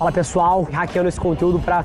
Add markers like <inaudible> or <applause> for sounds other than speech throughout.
Fala pessoal, hackeando esse conteúdo para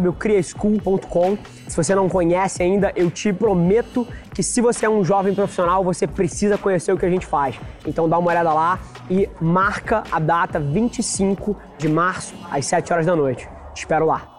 www.criaschool.com. Se você não conhece ainda, eu te prometo que se você é um jovem profissional, você precisa conhecer o que a gente faz. Então dá uma olhada lá e marca a data 25 de março às 7 horas da noite. Te espero lá.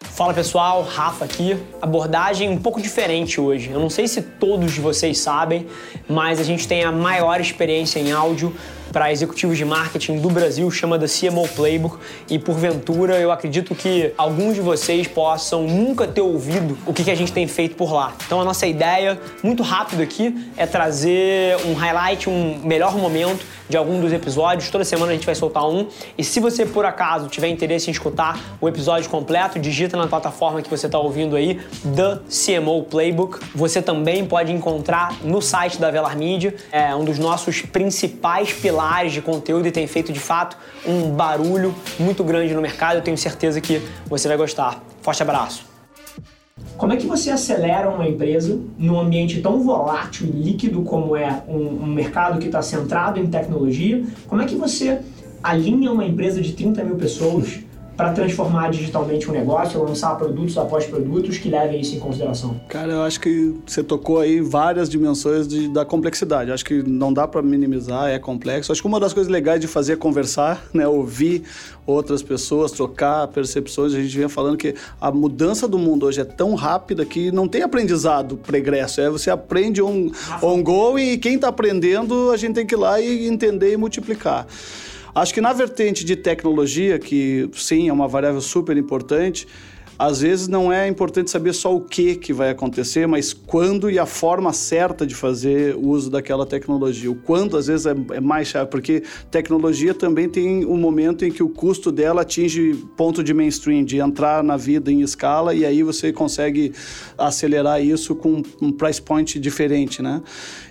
Fala pessoal, Rafa aqui. Abordagem um pouco diferente hoje. Eu não sei se todos vocês sabem, mas a gente tem a maior experiência em áudio para executivos de marketing do Brasil, chama da CMO Playbook, e porventura eu acredito que alguns de vocês possam nunca ter ouvido o que, a gente tem feito por lá. Então a nossa ideia, muito rápido aqui, é trazer um highlight, um melhor momento de algum dos episódios. Toda semana a gente vai soltar um. E se você por acaso tiver interesse em escutar o episódio completo, digita na plataforma que você está ouvindo aí, The CMO Playbook. Você também pode encontrar no site da Velar Media, é um dos nossos principais pilares de conteúdo e tem feito de fato um barulho muito grande no mercado. Eu tenho certeza que você vai gostar. Forte abraço! Como é que você acelera uma empresa num ambiente tão volátil e líquido como é um, um mercado que está centrado em tecnologia? Como é que você alinha uma empresa de 30 mil pessoas para transformar digitalmente um negócio, lançar produtos após produtos que levem isso em consideração? Cara, eu acho que você tocou aí várias dimensões de, da complexidade. acho que não dá para minimizar, é complexo. acho que uma das coisas legais de fazer é conversar, <laughs> né, ouvir outras pessoas, trocar percepções. A gente vinha falando que a mudança do mundo hoje é tão rápida que não tem aprendizado pregresso. É você aprende on, on go e quem está aprendendo a gente tem que ir lá e entender e multiplicar. Acho que na vertente de tecnologia, que sim é uma variável super importante, às vezes não é importante saber só o que, que vai acontecer, mas quando e a forma certa de fazer o uso daquela tecnologia. O quando, às vezes, é, é mais chave, porque tecnologia também tem um momento em que o custo dela atinge ponto de mainstream, de entrar na vida em escala, e aí você consegue acelerar isso com um price point diferente, né?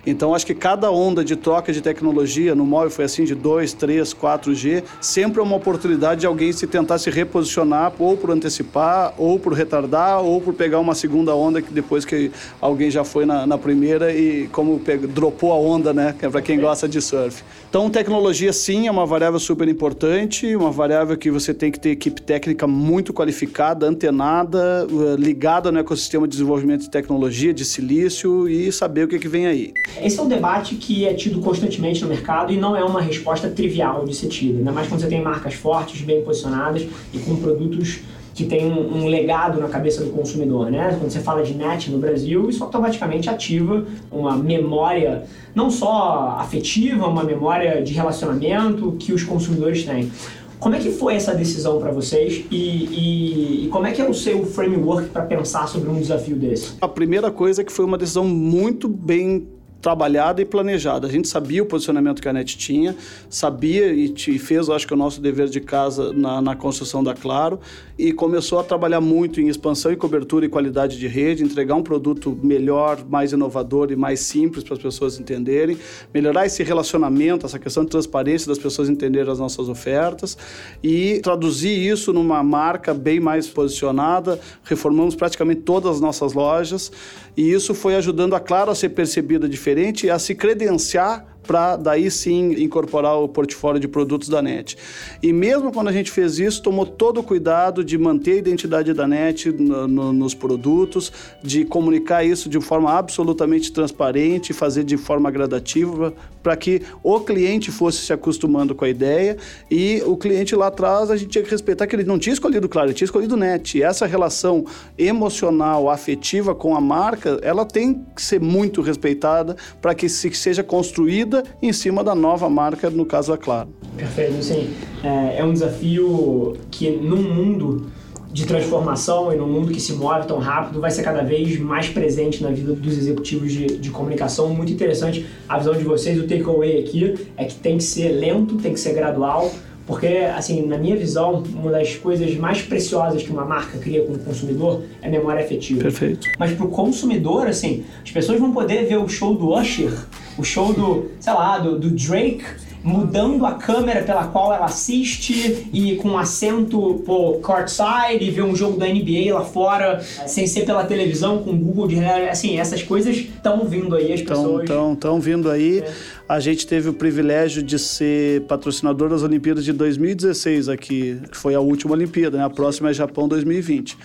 Então, acho que cada onda de troca de tecnologia, no móvel foi assim, de 2, 3, 4G, sempre é uma oportunidade de alguém se tentar se reposicionar ou por antecipar ou por retardar, ou por pegar uma segunda onda que depois que alguém já foi na, na primeira e como pegou, dropou a onda, né? Que é para quem gosta de surf. Então, tecnologia sim é uma variável super importante, uma variável que você tem que ter equipe técnica muito qualificada, antenada, eh, ligada no ecossistema de desenvolvimento de tecnologia, de silício e saber o que, que vem aí. Esse é um debate que é tido constantemente no mercado e não é uma resposta trivial de ser tida, ainda mais quando você tem marcas fortes, bem posicionadas e com produtos que tem um, um, legado na cabeça do consumidor, né? Quando você fala de net no Brasil, isso automaticamente ativa uma memória não só afetiva, uma memória de relacionamento que os consumidores têm. Como é que foi essa decisão para vocês e, e, e, como é que é o seu framework para pensar sobre um desafio desse? A primeira coisa é que foi uma decisão muito bem trabalhada e planejada. A gente sabia o posicionamento que a NET tinha, sabia e fez, acho que, o nosso dever de casa na, na, construção da Claro e começou a trabalhar muito em expansão e cobertura e qualidade de rede, entregar um produto melhor, mais inovador e mais simples para as pessoas entenderem, melhorar esse relacionamento, essa questão de transparência das pessoas entenderem as nossas ofertas e traduzir isso numa marca bem mais posicionada. Reformamos praticamente todas as nossas lojas e isso foi ajudando a Claro a ser percebida diferente e a se credenciar para daí sim incorporar o portfólio de produtos da NET. E mesmo quando a gente fez isso, tomou todo o cuidado de manter a identidade da NET no, no, nos produtos, de comunicar isso de forma absolutamente transparente, fazer de forma gradativa, para que o cliente fosse se acostumando com a ideia e o cliente lá atrás a gente tinha que respeitar que ele não tinha escolhido Claro, ele tinha escolhido NET. E essa relação emocional, afetiva com a marca, ela tem que ser muito respeitada para que se seja construída em cima da nova marca, no caso a Claro. Perfeito, sim. É, é um desafio que num mundo de transformação e no mundo que se move tão rápido vai ser cada vez mais presente na vida dos executivos de, de comunicação. Muito interessante a visão de vocês. O takeaway aqui é que tem que ser lento, tem que ser gradual, porque, assim, na minha visão, uma das coisas mais preciosas que uma marca cria com o consumidor é memória afetiva. Perfeito. Mas para o consumidor, assim, as pessoas vão poder ver o show do Usher, o show do, sei lá, do, do Drake, mudando a câmera pela qual ela assiste e com assento pô, courtside e ver um jogo da NBA lá fora, sem ser pela televisão, com Google de. Assim, essas coisas estão vindo aí, as pessoas. Estão vindo aí. É. A gente teve o privilégio de ser patrocinador das Olimpíadas de 2016 aqui, que foi a última Olimpíada, né? A próxima é Japão 2020.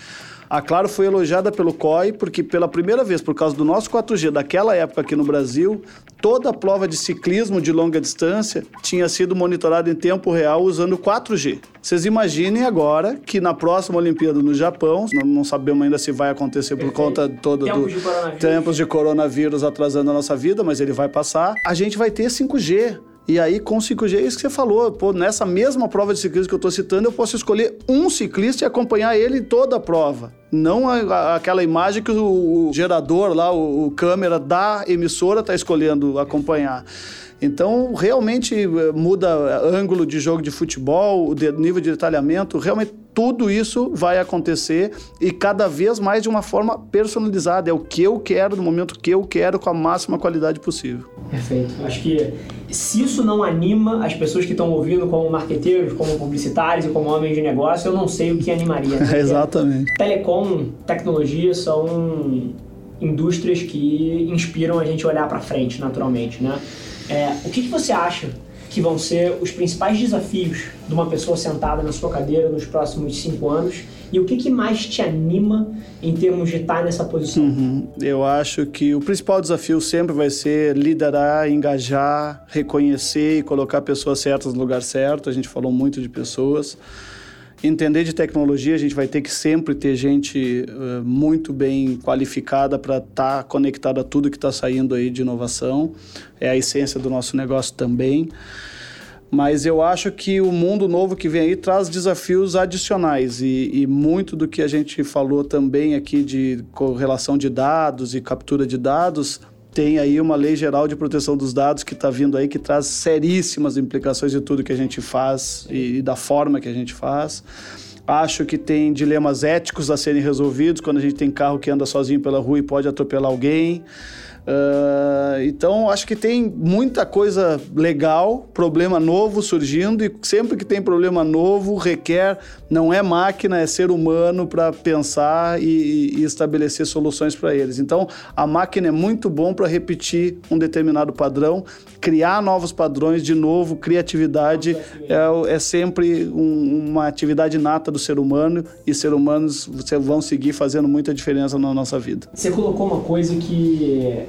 A Claro foi elogiada pelo COI porque pela primeira vez, por causa do nosso 4G daquela época aqui no Brasil, toda a prova de ciclismo de longa distância tinha sido monitorada em tempo real usando 4G. Vocês imaginem agora que na próxima Olimpíada no Japão, não sabemos ainda se vai acontecer por conta tempos do de tempos de coronavírus atrasando a nossa vida, mas ele vai passar. A gente vai ter 5G. E aí, com 5G, é isso que você falou. Pô, nessa mesma prova de ciclismo que eu estou citando, eu posso escolher um ciclista e acompanhar ele em toda a prova. Não a, a, aquela imagem que o, o gerador lá, o, o, câmera da emissora está escolhendo acompanhar. Então, realmente eh, muda ângulo de jogo de futebol, o nível de detalhamento, realmente tudo isso vai acontecer e cada vez mais de uma forma personalizada. É o que eu quero, no momento que eu quero, com a máxima qualidade possível. Perfeito. Acho que se isso não anima as pessoas que estão ouvindo como marqueteiros, como publicitários e como homens de negócio, eu não sei o que animaria. Né? <laughs> Exatamente. Telecom, tecnologia são indústrias que inspiram a gente a olhar para frente, naturalmente, né? É, o que, que você acha que vão ser os principais desafios de uma pessoa sentada na sua cadeira nos próximos cinco anos e o que, que mais te anima em termos de estar nessa posição? Uhum. Eu acho que o principal desafio sempre vai ser liderar, engajar, reconhecer e colocar pessoas certas no lugar certo. A gente falou muito de pessoas. Entender de tecnologia, a gente vai ter que sempre ter gente uh, muito bem qualificada para estar tá conectada a tudo que está saindo aí de inovação. É a essência do nosso negócio também. Mas eu acho que o mundo novo que vem aí traz desafios adicionais e, e muito do que a gente falou também aqui de correlação de dados e captura de dados tem aí uma lei geral de proteção dos dados que está vindo aí, que traz seríssimas implicações de tudo que a gente faz e, e da forma que a gente faz. Acho que tem dilemas éticos a serem resolvidos quando a gente tem carro que anda sozinho pela rua e pode atropelar alguém. Uh, então, acho que tem muita coisa legal, problema novo surgindo, e sempre que tem problema novo, requer, não é máquina, é ser humano para pensar e, e, estabelecer soluções para eles. Então, a máquina é muito bom para repetir um determinado padrão, criar novos padrões de novo, criatividade é, é sempre um, uma atividade nata do ser humano, e ser humanos vão seguir fazendo muita diferença na nossa vida. Você colocou uma coisa que